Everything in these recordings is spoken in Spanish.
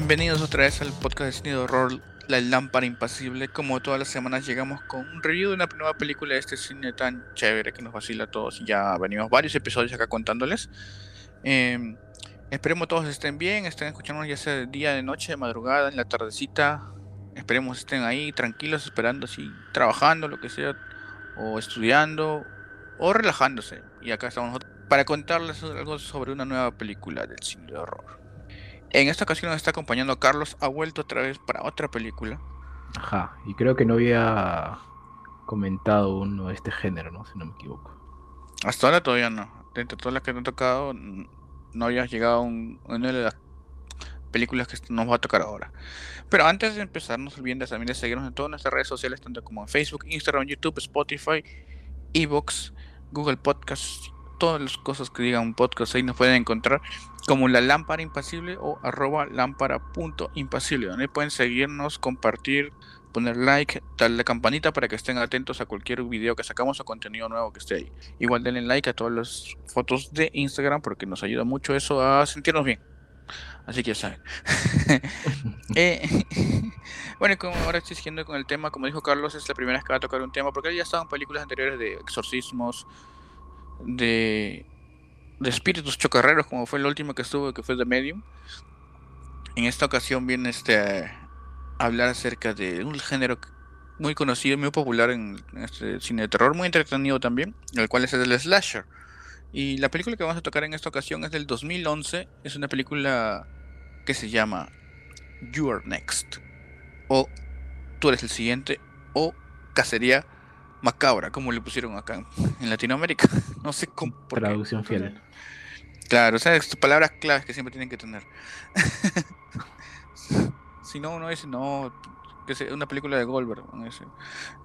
Bienvenidos otra vez al podcast de cine de horror La Lámpara Impasible. Como todas las semanas llegamos con un review de una nueva película de este cine tan chévere que nos vacila a todos. Ya venimos varios episodios acá contándoles. Eh, esperemos todos estén bien, estén escuchándonos ya sea de día, de noche, de madrugada, en la tardecita. Esperemos estén ahí tranquilos, esperando así, trabajando, lo que sea, o estudiando, o relajándose. Y acá estamos nosotros para contarles algo sobre una nueva película del cine de horror. En esta ocasión nos está acompañando Carlos, ha vuelto otra vez para otra película. Ajá, y creo que no había comentado uno de este género, ¿no? Si no me equivoco. Hasta ahora todavía no. Dentro de todas las que no he tocado, no había llegado a un- una de las películas que nos va a tocar ahora. Pero antes de empezar, no se olviden de también de seguirnos en todas nuestras redes sociales, tanto como en Facebook, Instagram, YouTube, Spotify, Evox, Google Podcasts, todas las cosas que digan un podcast ahí nos pueden encontrar como la lámpara impasible o arroba lámpara.impasible, donde pueden seguirnos, compartir, poner like, darle la campanita para que estén atentos a cualquier video que sacamos o contenido nuevo que esté ahí. Igual denle like a todas las fotos de Instagram porque nos ayuda mucho eso a sentirnos bien. Así que ya saben. Eh, bueno, como ahora estoy siguiendo con el tema, como dijo Carlos, es la primera vez que va a tocar un tema porque ya estaba en películas anteriores de exorcismos, de, de espíritus chocarreros, como fue el último que estuvo, que fue The Medium. En esta ocasión viene este a hablar acerca de un género muy conocido muy popular en, en este cine de terror, muy entretenido también, el cual es el slasher. Y la película que vamos a tocar en esta ocasión es del 2011, es una película que se llama You Are Next, o Tú eres el siguiente, o Cacería Macabra, como le pusieron acá en, Latinoamérica. No sé cómo. Traducción fiel. Claro, o sea, es palabras claves que siempre tienen que tener. si no, uno dice, no, que es una película de Goldberg. ¿no? Ese-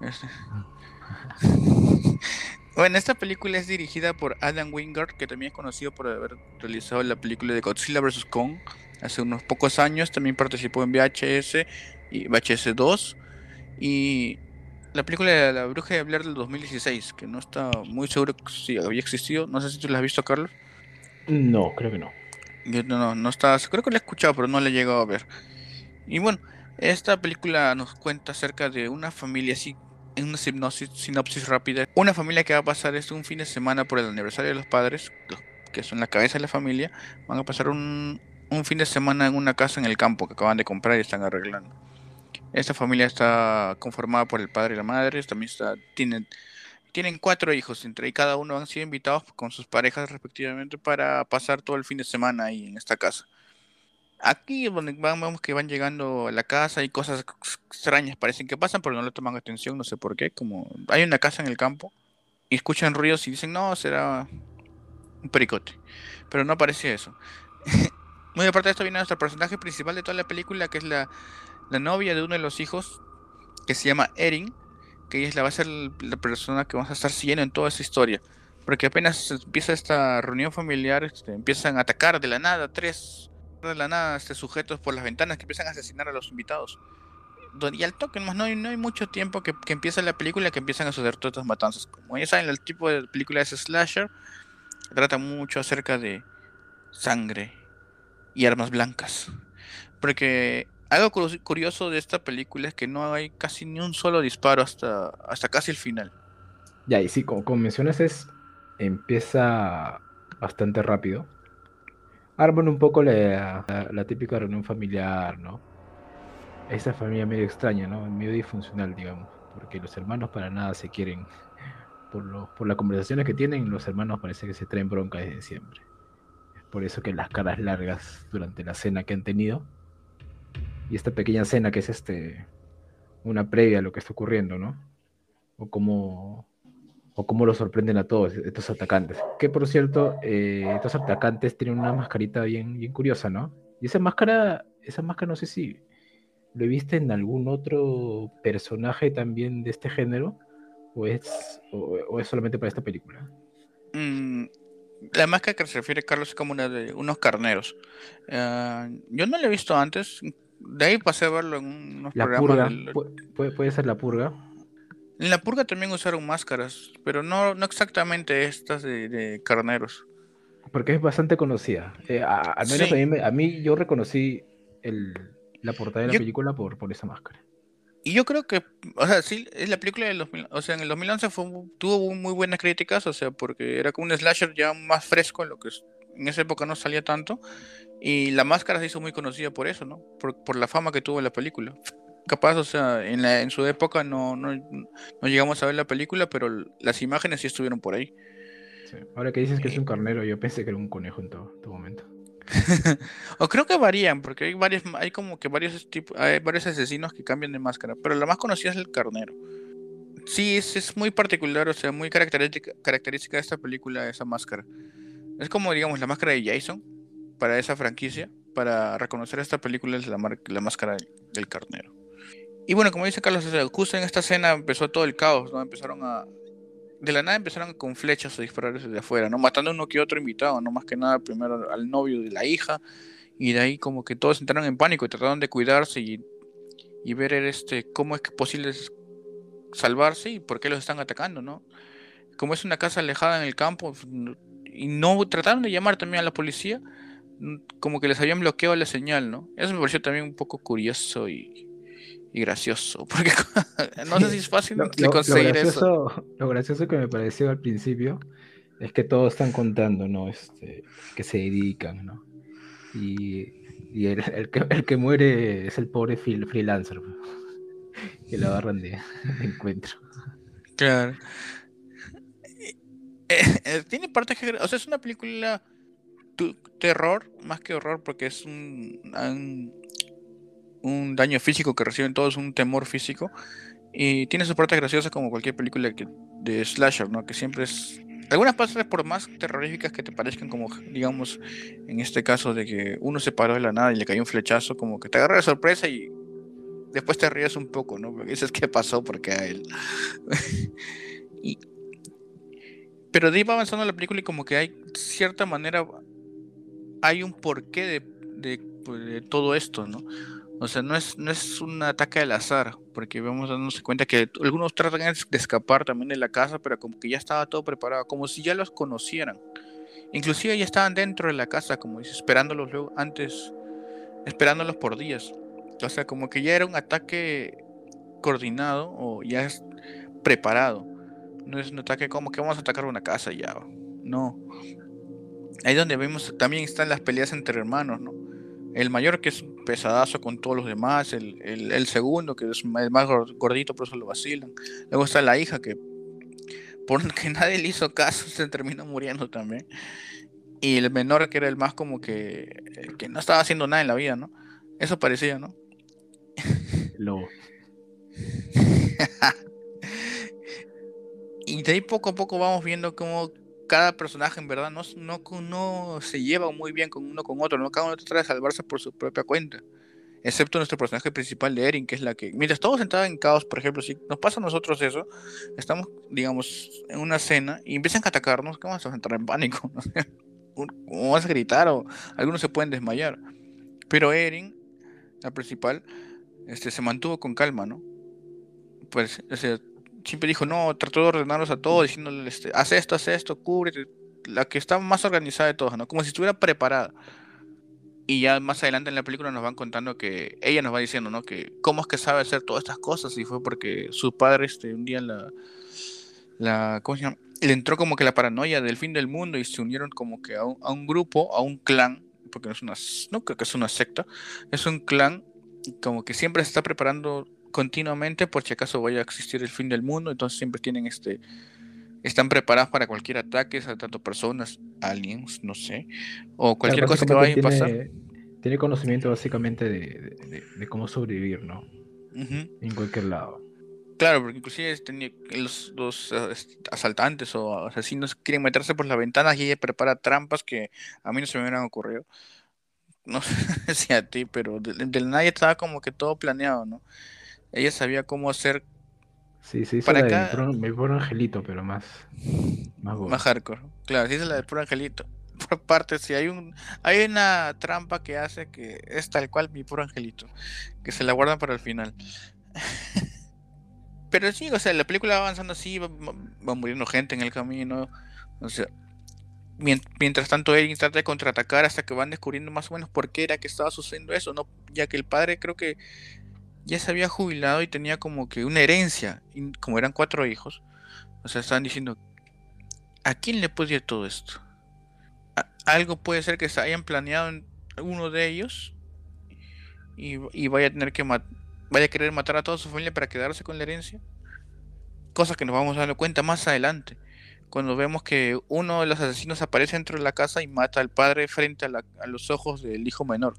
ese. Bueno, esta película es dirigida por Adam Wingard, que también es conocido por haber realizado la película de Godzilla vs. Kong hace unos pocos años. También participó en VHS y VHS 2. Y la película de La Bruja de Blair del 2016, que no está muy seguro si había existido. No sé si tú la has visto, Carlos. No, creo que no. Yo no, no, no estaba, creo que la he escuchado, pero no la he llegado a ver. Y bueno, esta película nos cuenta acerca de una familia así, en una sinopsis, sinopsis rápida. Una familia que va a pasar este un fin de semana por el aniversario de los padres, que son la cabeza de la familia, van a pasar un, un fin de semana en una casa en el campo que acaban de comprar y están arreglando. Esta familia está conformada por el padre y la madre, también está, tienen, tienen cuatro hijos, entre y cada uno han sido invitados con sus parejas respectivamente para pasar todo el fin de semana ahí en esta casa. Aquí van- vemos que van llegando a la casa y cosas ex- extrañas parecen que pasan, pero no le toman atención, no sé por qué. Como hay una casa en el campo y escuchan ruidos y dicen, no, será un pericote. Pero no parece eso. Muy aparte de esto viene nuestro personaje principal de toda la película, que es la, la novia de uno de los hijos, que se llama Erin, que ella va a ser la persona que vamos a estar siguiendo en toda esa historia. Porque apenas empieza esta reunión familiar, este, empiezan a atacar de la nada tres de la nada este, sujetos por las ventanas que empiezan a asesinar a los invitados. Do- Y al toque, nomás no hay, no hay mucho tiempo que, que empieza la película que empiezan a suceder todas estas matanzas. Como ya saben, el tipo de película es slasher, trata mucho acerca de sangre y armas blancas. Porque algo curioso de esta película es que no hay casi ni un solo disparo hasta, hasta casi el final. Ya, y sí, como, mencionas, es, empieza bastante rápido. Arman un poco la, típica reunión familiar, ¿no? Esa familia medio extraña, ¿no? Medio disfuncional, digamos. Porque los hermanos para nada se quieren. Por, lo- por las conversaciones que tienen, los hermanos parece que se traen bronca desde siempre. Es por eso que las caras largas durante la cena que han tenido. Y esta pequeña cena que es este una previa a lo que está ocurriendo, ¿no? O cómo, o cómo lo sorprenden a todos estos atacantes. Que por cierto, eh, estos atacantes tienen una mascarita bien, bien curiosa, ¿no? Y esa máscara, esa máscara no sé si lo viste en algún otro personaje también de este género, o es, o es solamente para esta película. Mm, la máscara que se refiere Carlos es como una de unos carneros. Ah, yo no la he visto antes. De ahí pasé a verlo en unos La programas. purga, del- pu- puede, ser la purga. En la purga también usaron máscaras, pero no, no exactamente estas de, de carneros. Porque es bastante conocida. Eh, a- al menos Sí. a, mí, me- a mí yo reconocí el, la portada de la Yo- película por, por esa máscara. Y yo creo que, o sea, sí, es la película del 2000, o sea, en el 2011 fue, tuvo muy buenas críticas, o sea, porque era como un slasher ya más fresco, en lo que en esa época no salía tanto, y la máscara se hizo muy conocida por eso, ¿no? Por, por la fama que tuvo la película. Capaz, o sea, en, la, en su época no, no, no llegamos a ver la película, pero las imágenes sí estuvieron por ahí. Sí. Ahora que dices que es Eh. un carnero, yo pensé que era un conejo en todo, todo momento. O creo que varían, porque hay varios, hay como que varios tipos, hay varios asesinos que cambian de máscara, pero la más conocida es el carnero. Sí, es, es muy particular, o sea, muy característica, característica de esta película, esa máscara. Es como, digamos, la máscara de Jason para esa franquicia. Para reconocer esta película es la, la máscara del, carnero. Y bueno, como dice Carlos, justo en esta escena empezó todo el caos, ¿no? Empezaron a... De la nada empezaron con flechas a disparar desde afuera, ¿no? Matando uno que otro invitado, ¿no? Más que nada primero al novio de la hija, y de ahí como que todos entraron en pánico y trataron de cuidarse y, y ver este cómo es que posible salvarse y por qué los están atacando, ¿no? Como es una casa alejada en el campo no- y no trataron de llamar también a la policía, como que les habían bloqueado la señal, ¿no? Eso me pareció también un poco curioso y, y gracioso, porque no sé si es fácil Lo, de lo conseguir eso. lo gracioso que me pareció al principio es que todos están contando, ¿no? Este, que se dedican, ¿no? Y, y el, el que, el que muere es el pobre freel- freelancer, que lo agarran de, de encuentro. Claro. Eh, eh, tiene partes que... O sea, es una película terror, más que horror, porque es un, un, daño físico que reciben todos, un temor físico. Y tiene sus partes graciosas como cualquier película de slasher, ¿no? Que siempre es... Algunas partes por más terroríficas que te parezcan como, digamos, en este caso de que uno se paró de la nada y le cayó un flechazo, como que te agarra de sorpresa y después te ríes un poco, ¿no? Porque dices qué pasó porque a él. pero de ahí va avanzando la película y como que hay cierta manera, hay un porqué de, pues, de todo esto, ¿no? O sea, no es, no es un ataque al azar, porque vamos dándonos cuenta que algunos tratan de escapar también de la casa, pero como que ya estaba todo preparado, como si ya los conocieran. Inclusive ya estaban dentro de la casa, como dice, esperándolos luego antes, esperándolos por días. O sea, como que ya era un ataque coordinado o ya es preparado. No es un ataque como que vamos a atacar una casa ya. No. Ahí donde vemos también están las peleas entre hermanos, ¿no? El mayor que es un pesadazo con todos los demás, el, el, el segundo que es el más gordito, por eso lo vacilan. Luego está la hija que porque nadie le hizo caso se terminó muriendo también. Y el menor que era el más como que, que no estaba haciendo nada en la vida, ¿no? Eso parecía, ¿no? Lobo. y de ahí poco a poco vamos viendo cómo cada personaje en verdad no, no, no se lleva muy bien con uno con otro, ¿no? Cada uno trata de salvarse por su propia cuenta. Excepto nuestro personaje principal de Erin, que es la que. Mientras todos sentados en caos, por ejemplo, si nos pasa a nosotros eso, estamos, digamos, en una cena y empiezan a atacarnos, ¿cómo vamos a entrar en pánico? ¿Cómo vas a gritar? O algunos se pueden desmayar. Pero Erin, la principal, este, se mantuvo con calma, ¿no? Pues, o sea, siempre dijo, no, trató de ordenarlos a todos, diciéndole, este, haz esto, haz esto, cúbrete. La que está más organizada de todas, ¿no? Como si estuviera preparada. Y ya más adelante en la película nos van contando que ella nos va diciendo, ¿no? Que cómo es que sabe hacer todas estas cosas. Y fue porque su padre, este, un día la, la ¿cómo se llama? Le entró como que la paranoia del fin del mundo y se unieron como que a un, a un grupo, a un clan, porque no es una, no creo que es una secta, es un clan como que siempre se está preparando continuamente por si acaso vaya a existir el fin del mundo, entonces siempre tienen este están preparados para cualquier ataque, tanto personas, aliens, no sé, o cualquier cosa que vaya a pasar. Tiene conocimiento básicamente de, de, de cómo sobrevivir, ¿no? Uh -huh. En cualquier lado. Claro, porque inclusive tenía, los, los uh, asaltantes o asesinos quieren meterse por las ventanas y ella prepara trampas que a mí no se me hubieran ocurrido. No sé si a ti, pero del de nadie estaba como que todo planeado, ¿no? Ella sabía cómo hacer Sí, sí, para la acá, mi pobre angelito, pero más. Más, más hardcore. Claro, sí es la de puro angelito. Por parte, si hay un hay una trampa que hace que es tal cual mi puro angelito, que se la guardan para el final. Pero sí, o sea, la película va avanzando así, va, va muriendo gente en el camino. O sea, mientras tanto Erin trata de contraatacar hasta que van descubriendo más o menos por qué era que estaba sucediendo eso. No, ya que el padre creo que ya se había jubilado y tenía como que una herencia, y como eran cuatro hijos, o sea, estaban diciendo, ¿a quién le puede ir todo esto? algo puede ser que se hayan planeado en uno de ellos y, vaya a tener que vaya a querer matar a toda su familia para quedarse con la herencia. Cosa que nos vamos a dar cuenta más adelante. Cuando vemos que uno de los asesinos aparece dentro de la casa y mata al padre frente a, los ojos del hijo menor,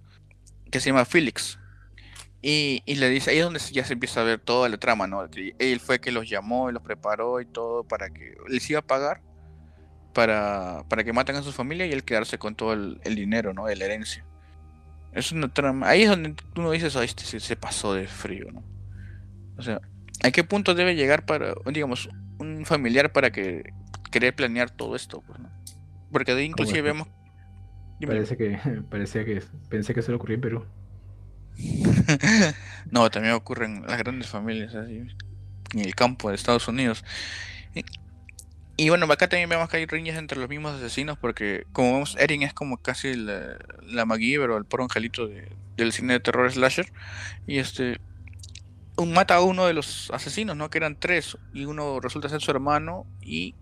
que se llama Felix. Y, le dice, ahí es donde ya se empieza a ver toda la trama, ¿no? Que él fue que los llamó y los preparó y todo para que les iba a pagar para, para que maten a su familia y él quedarse con todo el, dinero, ¿no? De la herencia. Es una trama. Ahí es donde uno dice, oh, este se, pasó de frío, ¿no? O sea, ¿a qué punto debe llegar para, digamos, un familiar para que querer planear todo esto? Pues, ¿no? Porque de inclusive vemos. Parece que, parecía que pensé que solo ocurrió en Perú. no, también ocurre en las grandes familias, así, en el campo de Estados Unidos. Y bueno, acá también vemos que hay riñas entre los mismos asesinos porque, como vemos, Erin es como casi la, la o el puro angelito del cine de terror slasher. Y este, un, mata a uno de los asesinos, ¿no? Que eran tres. Y uno resulta ser su hermano y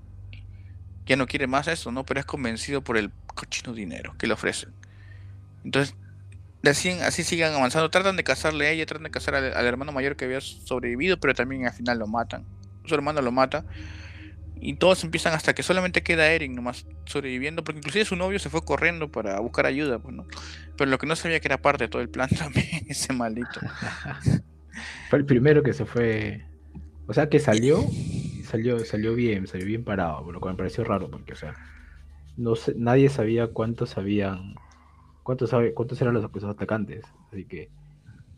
ya no quiere más eso, ¿no? Pero es convencido por el cochino dinero que le ofrecen. Entonces, así, así sigan avanzando. Tratan de casarle a ella, tratan de casar al, hermano mayor que había sobrevivido, pero también al final lo matan. Su hermano lo mata y todos empiezan hasta que solamente queda Eren nomás sobreviviendo, porque inclusive su novio se fue corriendo para buscar ayuda, pues, ¿no? Pero lo que no sabía que era parte de todo el plan también, ese maldito. fue el primero que se fue. O sea que salió, salió, salió bien, salió bien parado, lo cual me pareció raro, porque o sea, no nadie sabía cuántos habían, cuántos cuántos eran los, atacantes. Así que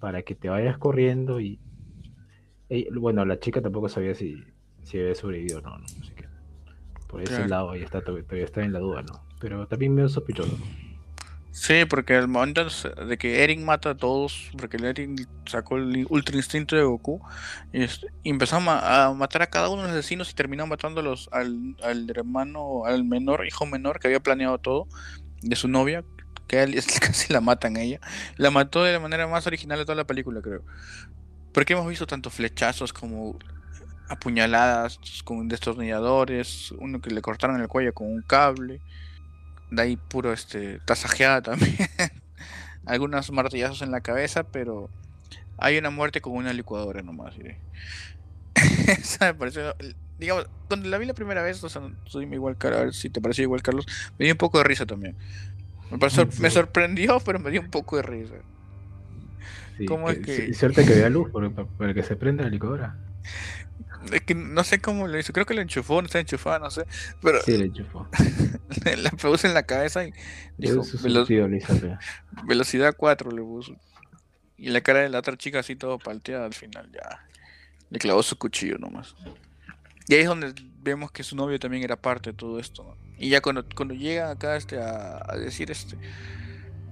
para que te vayas corriendo y, bueno, la chica tampoco sabía si, si había sobrevivido o no, ¿no? por ese lado ahí está, todavía está en la duda, ¿no? Pero también medio sospechoso. Sí, porque al momento de que Eren mata a todos, porque Eren sacó el ultra instinto de Goku, y, empezó a, matar a cada uno de los asesinos y terminó matándolos al, al hermano, al menor, hijo menor que había planeado todo, de su novia, que casi la matan ella. La mató de la manera más original de toda la película, creo. Porque hemos visto tantos flechazos como apuñaladas con destornilladores, uno que le cortaron el cuello con un cable, de ahí puro este tasajeada también, algunos martillazos en la cabeza, pero hay una muerte con una licuadora nomás, digamos, cuando la vi la primera vez, o sea, soy igual, a ver si te pareció igual, Carlos, me dio un poco de risa también. Me, me sorprendió, pero me dio un poco de risa. ¿Cómo es que... Suerte que vea luz para, que se prenda la licuadora. Es que no sé cómo lo hizo. Creo que lo enchufó, no está enchufado, no sé. Pero sí, lo enchufó. la puso en la cabeza y dijo: Velocidad 4 le puso. Y la cara de la otra chica así todo palteada al final ya. Le clavó su cuchillo nomás. Y ahí es donde vemos que su novio también era parte de todo esto. Y ya cuando, cuando llega acá este, a, a decir este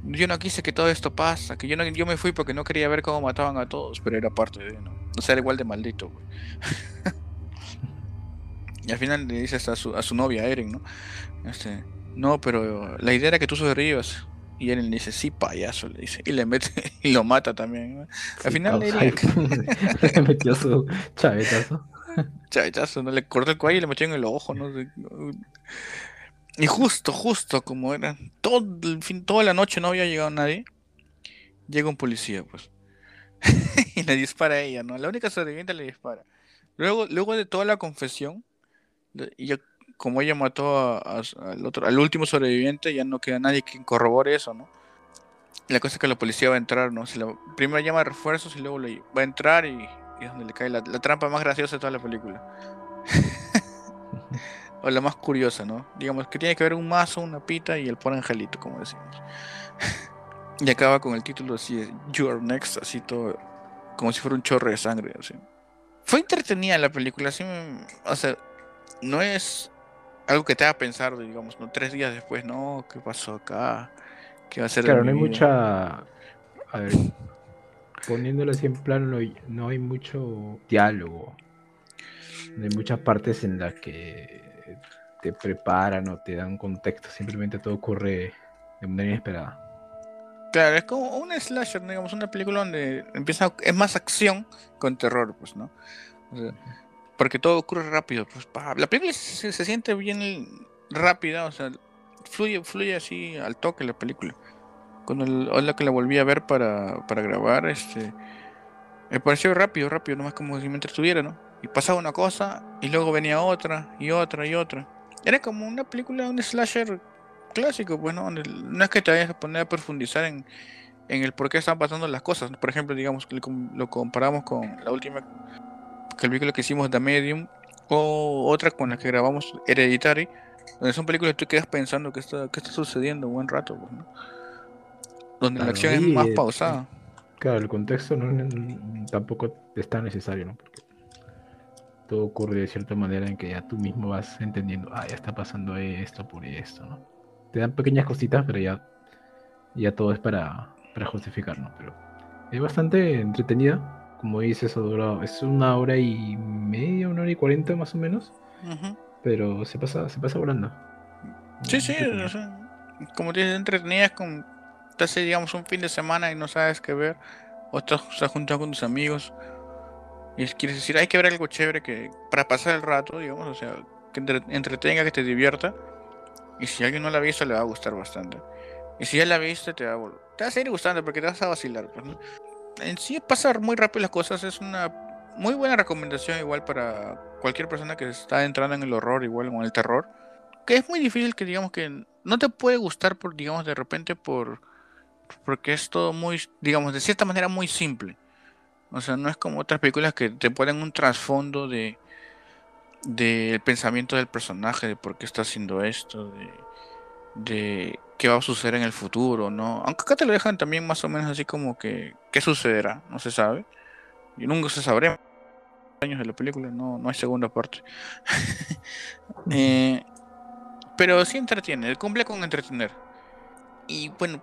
yo no quise que todo esto pasa, que yo no, yo me fui porque no quería ver cómo mataban a todos, pero era parte de, ¿no? O sea, era igual de maldito, y al final le dices a su, a su novia, Eren, ¿no? Este, no, pero la idea era que tú sobrevivas. Y Eren le dice, sí, payaso, le dice. Y le mete, y lo mata también. Al final Eren... le metió su chavetazo. Chavetazo, ¿no? Le cortó el cuello y le metió en el ojo, ¿no? Y justo, justo como era, todo el fin, toda la noche no había llegado nadie, llega un policía, pues. y le dispara a ella, ¿no? La única sobreviviente le dispara. Luego, luego de toda la confesión, y como ella mató al, otro, al último sobreviviente, ya no queda nadie que corrobore eso, ¿no? la cosa es que la policía va a entrar, ¿no? Si la, primero llama refuerzos y luego le, va a entrar y, es donde le cae la, la trampa más graciosa de toda la película. o la más curiosa, ¿no? Digamos que tiene que haber un mazo, una pita y el por angelito, como decimos. y acaba con el título así You Are Next, así todo, como si fuera un chorro de sangre, así. Fue entretenida la película, así, o sea, no es algo que te haga pensar, digamos, ¿no? Tres días después, no, ¿qué pasó acá? ¿Qué va a ser? Claro, no hay mucha... A ver, poniéndolo así en plano, no hay, no hay mucho diálogo. No hay muchas partes en las que te preparan o te dan contexto, simplemente todo ocurre de manera inesperada. Claro, es como un slasher, digamos, una película donde empieza, es más acción con terror, pues, ¿no? Porque todo ocurre rápido, pues, la película se, se, siente bien rápida, o sea, fluye, fluye así al toque la película. Cuando el, la que la volví a ver para, para grabar, este, me pareció rápido, rápido, nomás como si me entretuviera, ¿no? Y pasaba una cosa y luego venía otra y otra y otra. Era como una película, un slasher clásico, pues, ¿no? No es que te vayas a poner a profundizar en, en el por qué están pasando las cosas. Por ejemplo, digamos, lo comparamos con la última que el película que hicimos The Medium o otra con la que grabamos Hereditary, donde son películas que tú quedas pensando que está, qué está sucediendo un buen rato, pues, ¿no? Donde la acción es más pausada. Claro, el contexto no, tampoco es tan necesario, ¿no? Porque todo ocurre de cierta manera en que ya tú mismo vas entendiendo, ah, ya está pasando esto por esto, ¿no? Te dan pequeñas cositas, pero ya, ya todo es para, para justificar, ¿no? Pero es bastante entretenida, como dices, es una hora y media, una hora y cuarenta más o menos, pero se pasa, se pasa volando. Sí, sí, como dices, entretenida es con estás digamos, un fin de semana y no sabes qué ver, o estás, juntando con tus amigos y quieres decir, hay que ver algo chévere que para pasar el rato, digamos, o sea, que entretenga, que te divierta. Y si alguien no la ha visto, le va a gustar bastante. Y si ya la viste, te va a, te va a seguir gustando porque te vas a vacilar. Pues, En sí, pasar muy rápido las cosas es una muy buena recomendación, igual para cualquier persona que está entrando en el horror, igual con el terror. Que es muy difícil que, digamos, que no te puede gustar por, digamos, de repente por porque es todo muy, digamos, de cierta manera muy simple. O sea, no es como otras películas que te ponen un trasfondo de del pensamiento del personaje, de por qué está haciendo esto, de, de qué va a suceder en el futuro, ¿no? Aunque acá te lo dejan también más o menos así como que qué sucederá, no se sabe. Y nunca se sabrá años de la película, no, no hay segunda parte. Eh, pero sí entretiene, cumple con entretener. Y bueno,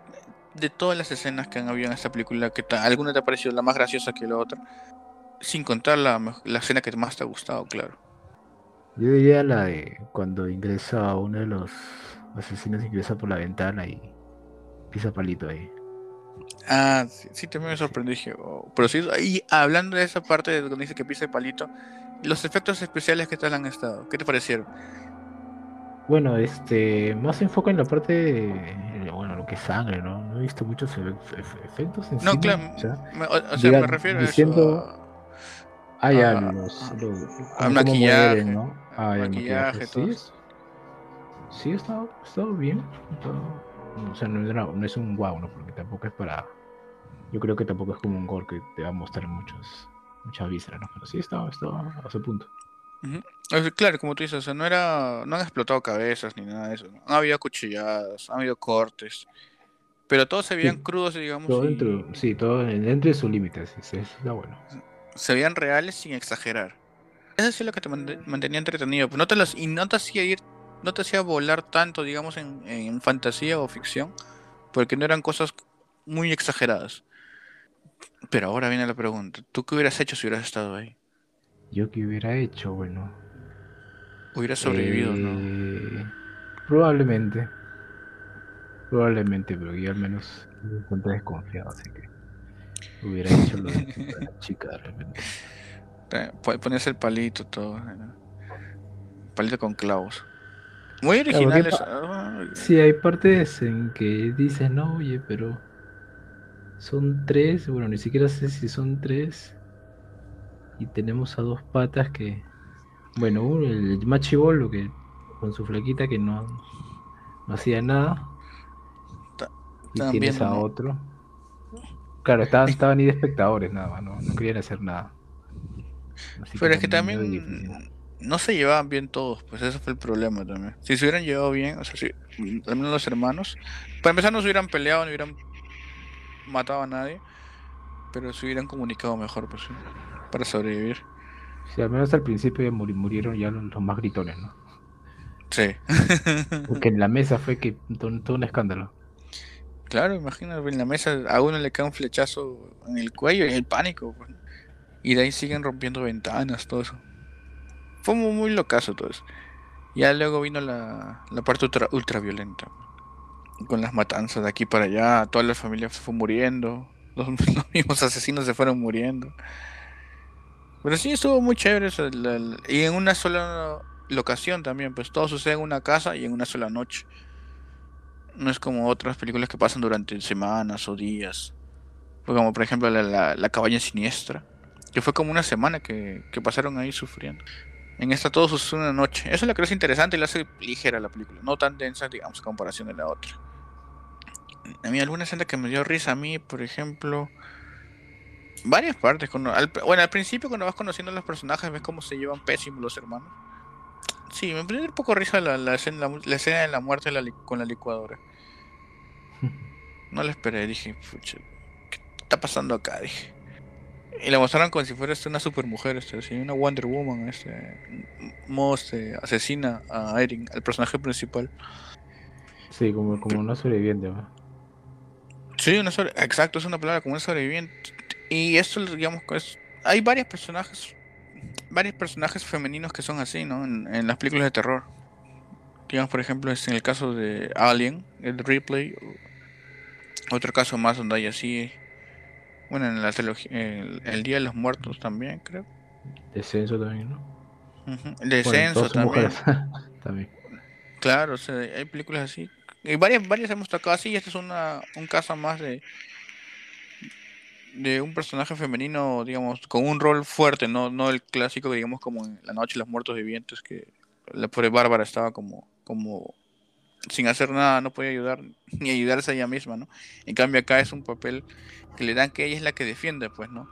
de todas las escenas que han habido en esta película, que alguna te ha parecido la más graciosa que la otra? Sin contar la, la escena que más te ha gustado, claro. Yo diría la de cuando ingresa uno de los asesinos, ingresa por la ventana y pisa palito ahí. Ah, sí, también me sorprendí. Oh, pero sí, y hablando de esa parte de donde dice que pisa el palito, los efectos especiales que tal han estado, ¿qué te parecieron? Bueno, este, más enfoca en la parte, de, lo que es sangre, ¿no? No he visto muchos efectos en No, claro, o sea, me, o sea, me refiero a eso. Ah, ya, los, al maquillaje, ¿no? Ah, ya, maquillaje, todo. Sí, sí, ha estado, bien. o sea, no es, no es un wow, ¿no? Porque tampoco es para. Yo creo que tampoco es como un gore que te va a mostrar muchos, muchas vísceras, ¿no? Pero sí, estaba, estaba a su punto. Claro, como tú dices, o sea, no era, no han explotado cabezas ni nada de eso. ¿no? habido cuchilladas, han habido cortes, pero todos se veían crudos, digamos. Todo dentro, sí, todo dentro de sus límites, sí, está bueno. Se veían reales sin exagerar. Eso es lo que te mantenía entretenido. Pues no te y no te hacía ir, no te hacía volar tanto, digamos, en, en fantasía o ficción, porque no eran cosas muy exageradas. Pero ahora viene la pregunta, ¿tú qué hubieras hecho si hubieras estado ahí? Yo qué hubiera hecho, bueno. Hubiera sobrevivido, ¿no? Eh, probablemente. Probablemente, pero yo al menos me encuentro desconfiado, así que hubiera hecho lo de la chica de repente. Ponerse el palito todo, palito con clavos. Muy originales. sí, hay partes en que dices, no, oye, pero son tres, bueno, ni siquiera sé si son tres y tenemos a dos patas que, bueno, el machibolo que con su flequita que no, no hacía nada. Y tienes a otro. Claro, estaban, estaban ahí de espectadores nada más, no, querían hacer nada. Pero es que también no se llevaban bien todos, pues eso fue el problema también. Si se hubieran llevado bien, o sea, si, al menos los hermanos, para empezar no se hubieran peleado, no hubieran matado a nadie, pero se hubieran comunicado mejor, pues para sobrevivir. Sí, al menos al principio ya murieron ya los, más gritones, ¿no? Sí. Porque en la mesa fue que todo, un escándalo. Claro, imagínate, en la mesa a uno le cae un flechazo en el cuello y el pánico. Pues. Y de ahí siguen rompiendo ventanas, todo eso. Fue muy, muy locazo todo eso. Ya luego vino la, la parte ultra, ultra violenta. con las matanzas de aquí para allá, toda la familia se fue muriendo, los, los mismos asesinos se fueron muriendo. Pero sí estuvo muy chévere eso, y en una sola locación también, pues todo sucede en una casa y en una sola noche. No es como otras películas que pasan durante semanas o días. Fue como por ejemplo la, la, cabaña siniestra, que fue como una semana que, que pasaron ahí sufriendo. En esta todo sucede en una noche. Eso es lo que es interesante y la hace ligera la película, no tan densa, digamos, a comparación de la otra. A mí alguna escena que me dio risa a mí, por ejemplo, varias partes. Cuando, al- bueno, al principio cuando vas conociendo a los personajes ves cómo se llevan pésimos los hermanos. Sí, me dio un poco risa la, la escena, la, la escena de la muerte la con la licuadora. No la esperé, dije, pucha, ¿qué está pasando acá? Dije. Y la mostraron como si fuera este, una supermujer, este, así, una Wonder Woman, este, m- modo, este, asesina a Erin, al personaje principal. Sí, como, como una sobreviviente. ¿no? Sí, una sobre... exacto, es una palabra como un sobreviviente. Y esto, digamos, es... hay varios personajes, varios personajes femeninos que son así, ¿no? En, en las películas de terror. Digamos, por ejemplo, es en el caso de Alien, el Ripley. Otro caso más donde hay así. Bueno, en la trilogía, el, el Día de los Muertos también, creo. Descenso también, ¿no? Bueno, Descenso también. Claro, o sea, hay películas así. Y varias, varias hemos tocado así, y este es una, un caso más de, de un personaje femenino, digamos, con un rol fuerte, no, no el clásico, digamos, como en La Noche de los Muertos Vivientes, que la pobre Bárbara estaba como, como sin hacer nada, no podía ayudar, ni ayudarse a ella misma, ¿no? En cambio acá es un papel que le dan que ella es la que defiende, pues, ¿no?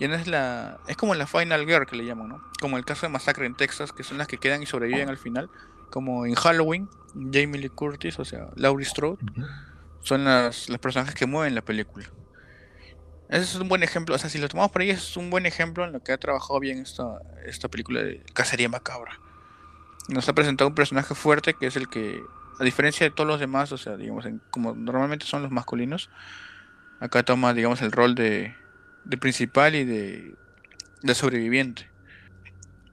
No es la... Es como la Final Girl que le llaman, ¿no? Como el caso de Masacre en Texas, que son las que quedan y sobreviven al final, como en Halloween, Jamie Lee Curtis, o sea, Laurie Strode, son las, los personajes que mueven la película. Ese es un buen ejemplo, o sea, si lo tomamos por ahí, es un buen ejemplo en lo que ha trabajado bien esta, esta película de Cacería Macabra. Nos ha presentado un personaje fuerte que es el que, a diferencia de todos los demás, o sea, digamos, en- como normalmente son los masculinos, acá toma, digamos, el rol de, de principal y de, de sobreviviente.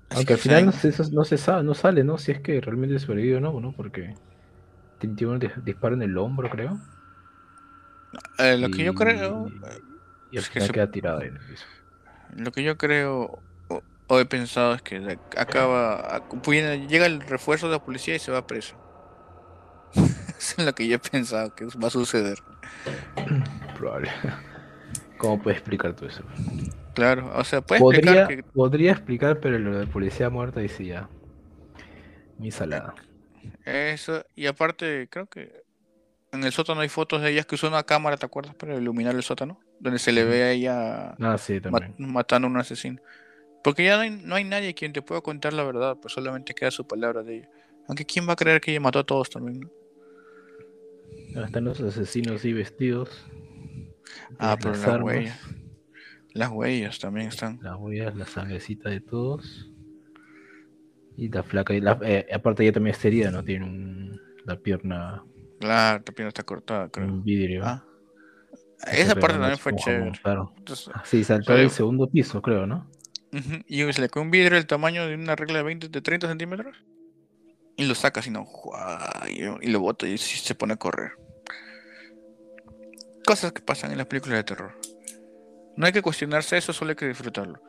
Así Aunque que, al final no se, no se sabe, no sale, ¿no? Si es que realmente sobrevive o no, ¿no? Porque tiene un dis- disparo en el hombro, creo. eh, lo que yo creo, Y al es que final se- queda tirado ahí en el piso. Lo que yo creo o, o he pensado es que acaba, viene- llega el refuerzo de la policía y se va preso. Eso es lo que yo he pensado que va a suceder. Probable. ¿Cómo puedes explicar todo eso? Claro, o sea, puede Podría, explicar que podría explicar, pero lo de policía muerta y sí ya. Mi salada. eso, y aparte, creo que en el sótano hay fotos de ellas que usó una cámara, ¿te acuerdas? Para iluminar el sótano, donde se le ve a ella Ah, sí, matando a un asesino. Porque ya no hay, no hay nadie quien te pueda contar la verdad, pues solamente queda su palabra de ella. Aunque quién va a creer que ella mató a todos también, ¿no? Están los asesinos ahí vestidos. Ah, pero las las huellas. Las huellas también están. Las huellas, la sangrecita de todos. Y la flaca, y la- eh, aparte ella también está herida, ¿no? Tiene un- la pierna Claro, la pierna está cortada, creo. en vidrio. Ah, esa parte también fue chévere. claro. Entonces, Sí, saltó del segundo piso, creo, ¿no? Y se le cae un vidrio del tamaño de una regla de 20, de 30 centímetros. Y lo saca así, ¿no? Y, lo bota y se pone a correr. Cosas que pasan en las películas de terror. No hay que cuestionarse eso, solo hay que disfrutarlo.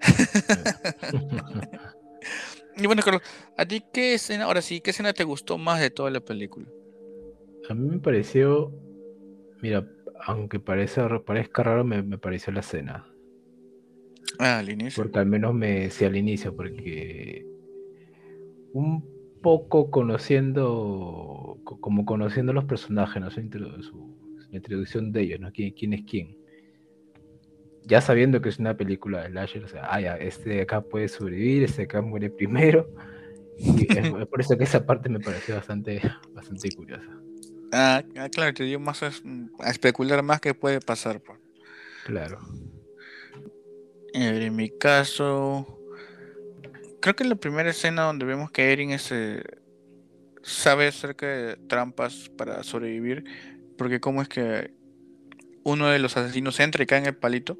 Y bueno, Carlos, ¿a ti qué escena, ahora sí, qué escena te gustó más de toda la película? A mí me pareció, mira, aunque parece, parezca raro, me, me pareció la escena. Ah, al inicio. Porque al menos me decía al inicio, porque un poco conociendo, co- como conociendo los personajes, ¿no? Su- la introducción de ellos, ¿no? ¿Quién, quién es quién? Ya sabiendo que es una película de Lasher, o sea, ah, ya, este de acá puede sobrevivir, este de acá muere primero. Y es, es por eso que esa parte me pareció bastante, bastante curiosa. Ah, ah, claro, te dio más a, es- a especular más qué puede pasar. Pues. Claro. En mi caso, creo que en la primera escena donde vemos que Erin es, eh, sabe acerca de trampas para sobrevivir, porque cómo es que uno de los asesinos entra y cae en el palito,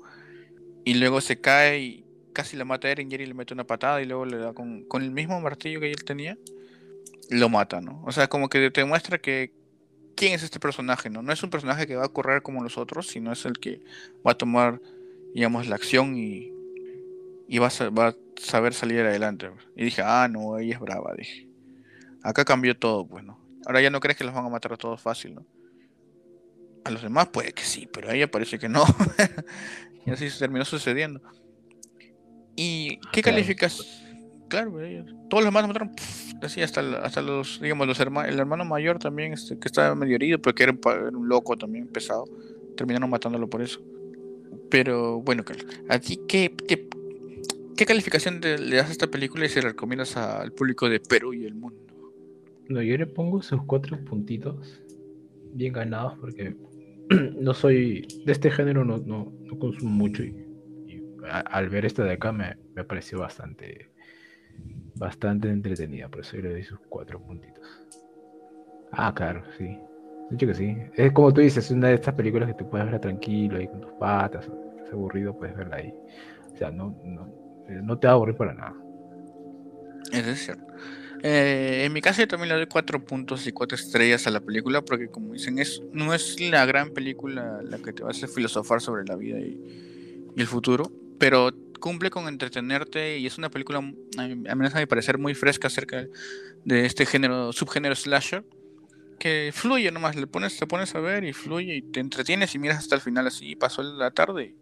y luego se cae y casi la mata a Erin, y Erin le mete una patada y luego le da con, con el mismo martillo que él tenía, lo mata, ¿no? O sea, como que te muestra que quién es este personaje, ¿no? No es un personaje que va a correr como los otros, sino es el que va a tomar, digamos, la acción y, y va, a, va a saber salir adelante. Y dije, ah, no, ella es brava, dije. Acá cambió todo, pues, ¿no? Ahora ya no crees que los van a matar a todos fácil, ¿no? A los demás puede que sí, pero a ella parece que no. y así se terminó sucediendo. ¿Y qué calificas? Claro, todos los demás mataron, así hasta, hasta los, digamos, los hermanos, el hermano mayor también, este, que estaba medio herido, pero que era un, loco también, pesado. Terminaron matándolo por eso. Pero bueno, ¿a ti qué, qué, calificación le das a esta película y se la recomiendas al público de Perú y el mundo? No, yo le pongo sus cuatro puntitos bien ganados porque no soy de este género, no, no, no consumo mucho y, al ver esta de acá me, me pareció bastante bastante entretenida, por eso yo le doy sus cuatro puntitos. Ah, claro, sí. De hecho que sí. Es como tú dices, es una de estas películas que tú puedes ver tranquilo ahí con tus patas, es aburrido, puedes verla ahí. O sea, no, no, eh, no te va a aburrir para nada. Eso es cierto. Eh, en mi caso yo también le doy cuatro puntos y cuatro estrellas a la película porque como dicen, es, no es la gran película la que te va a hacer filosofar sobre la vida y, y el futuro, pero cumple con entretenerte y es una película, a menos mi parecer, muy fresca acerca de este género, subgénero slasher, que fluye nomás, le pones, te pones a ver y fluye y te entretienes y miras hasta el final así, pasó la tarde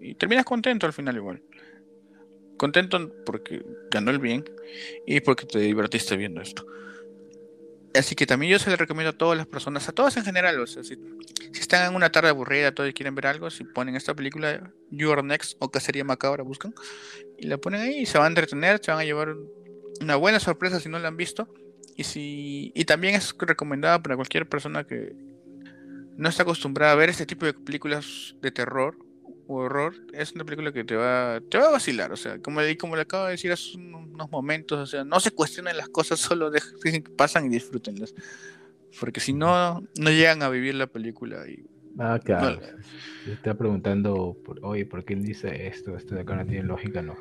y terminas contento al final igual. Contento porque ganó el bien y porque te divertiste viendo esto. Así que también yo se le recomiendo a todas las personas, a todas en general, o sea, si, están en una tarde aburrida, todos quieren ver algo, si ponen esta película, You Are Next o Cacería Macabra, buscan, y la ponen ahí y se van a entretener, se van a llevar una buena sorpresa si no la han visto. Y, si, y también es recomendada para cualquier persona que no está acostumbrada a ver este tipo de películas de terror horror, es una película que te va, te va a vacilar, o sea, como, como le acabo de decir hace unos momentos, o sea, no se cuestionen las cosas, solo dejen que pasan y disfrútenlas. Porque si no, no llegan a vivir la película y Ah, claro. está preguntando, oye, ¿por qué dice esto? Esto de acá no tiene lógica, no.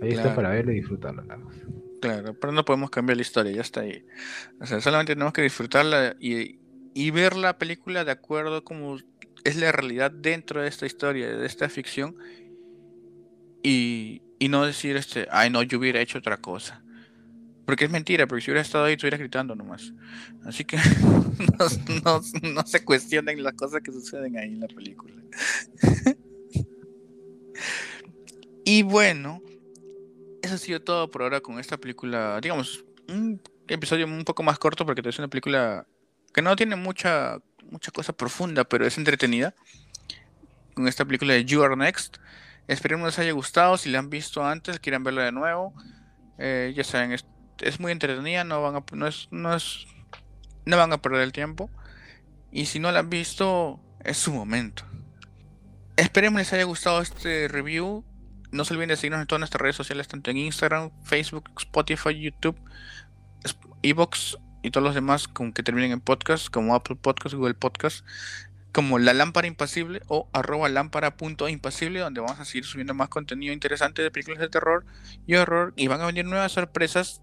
Ahí está para verlo y disfrutarlo, nada más. Claro, pero no podemos cambiar la historia, ya está ahí. O sea, solamente tenemos que disfrutarla y, y ver la película de acuerdo como es la realidad dentro de esta historia, de esta ficción, y, no decir, este, ay, no, yo hubiera hecho otra cosa. Porque es mentira, porque si hubiera estado ahí, estuviera gritando nomás. Así que no, se cuestionen las cosas que suceden ahí en la película. y bueno, eso ha sido todo por ahora con esta película. Digamos, un episodio un poco más corto porque es una película que no tiene mucha mucha cosa profunda, pero es entretenida. Con esta película de You Are Next. Esperemos les haya gustado. Si la han visto antes, quieran verla de nuevo. Eh, ya saben, es, muy entretenida. No van a, no es, no es, no van a perder el tiempo. Y si no la han visto, es su momento. Esperemos les haya gustado este review. No se olviden de seguirnos en todas nuestras redes sociales, tanto en Instagram, Facebook, Spotify, YouTube, Evox y todos los demás con que terminen en podcast, como Apple Podcast, Google Podcast, como La Lámpara Impasible o arroba lámpara.impasible, donde vamos a seguir subiendo más contenido interesante de películas de terror y horror y van a venir nuevas sorpresas.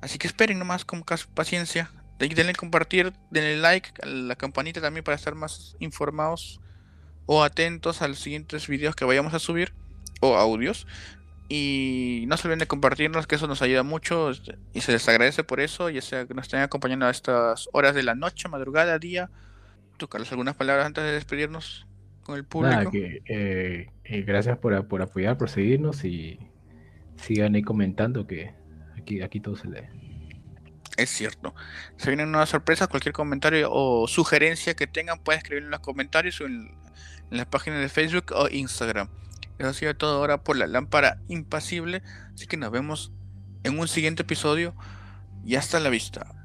Así que esperen nomás con paciencia. Denle compartir, denle like la campanita también para estar más informados o atentos a los siguientes videos que vayamos a subir o audios. Y no se olviden de compartirnos, que eso nos ayuda mucho este, y se les agradece por eso, ya sea que nos estén acompañando a estas horas de la noche, madrugada, día. ¿Tú, Carlos, algunas palabras antes de despedirnos con el público? Eh, eh, gracias por, por, apoyar, por seguirnos y sigan ahí comentando que aquí, aquí todo se lee. Es cierto. Se vienen nuevas sorpresas, cualquier comentario o sugerencia que tengan pueden escribir en los comentarios o en, en las páginas de Facebook o Instagram. Eso ha sido todo ahora por la lámpara impasible. Así que nos vemos en un siguiente episodio y hasta la vista.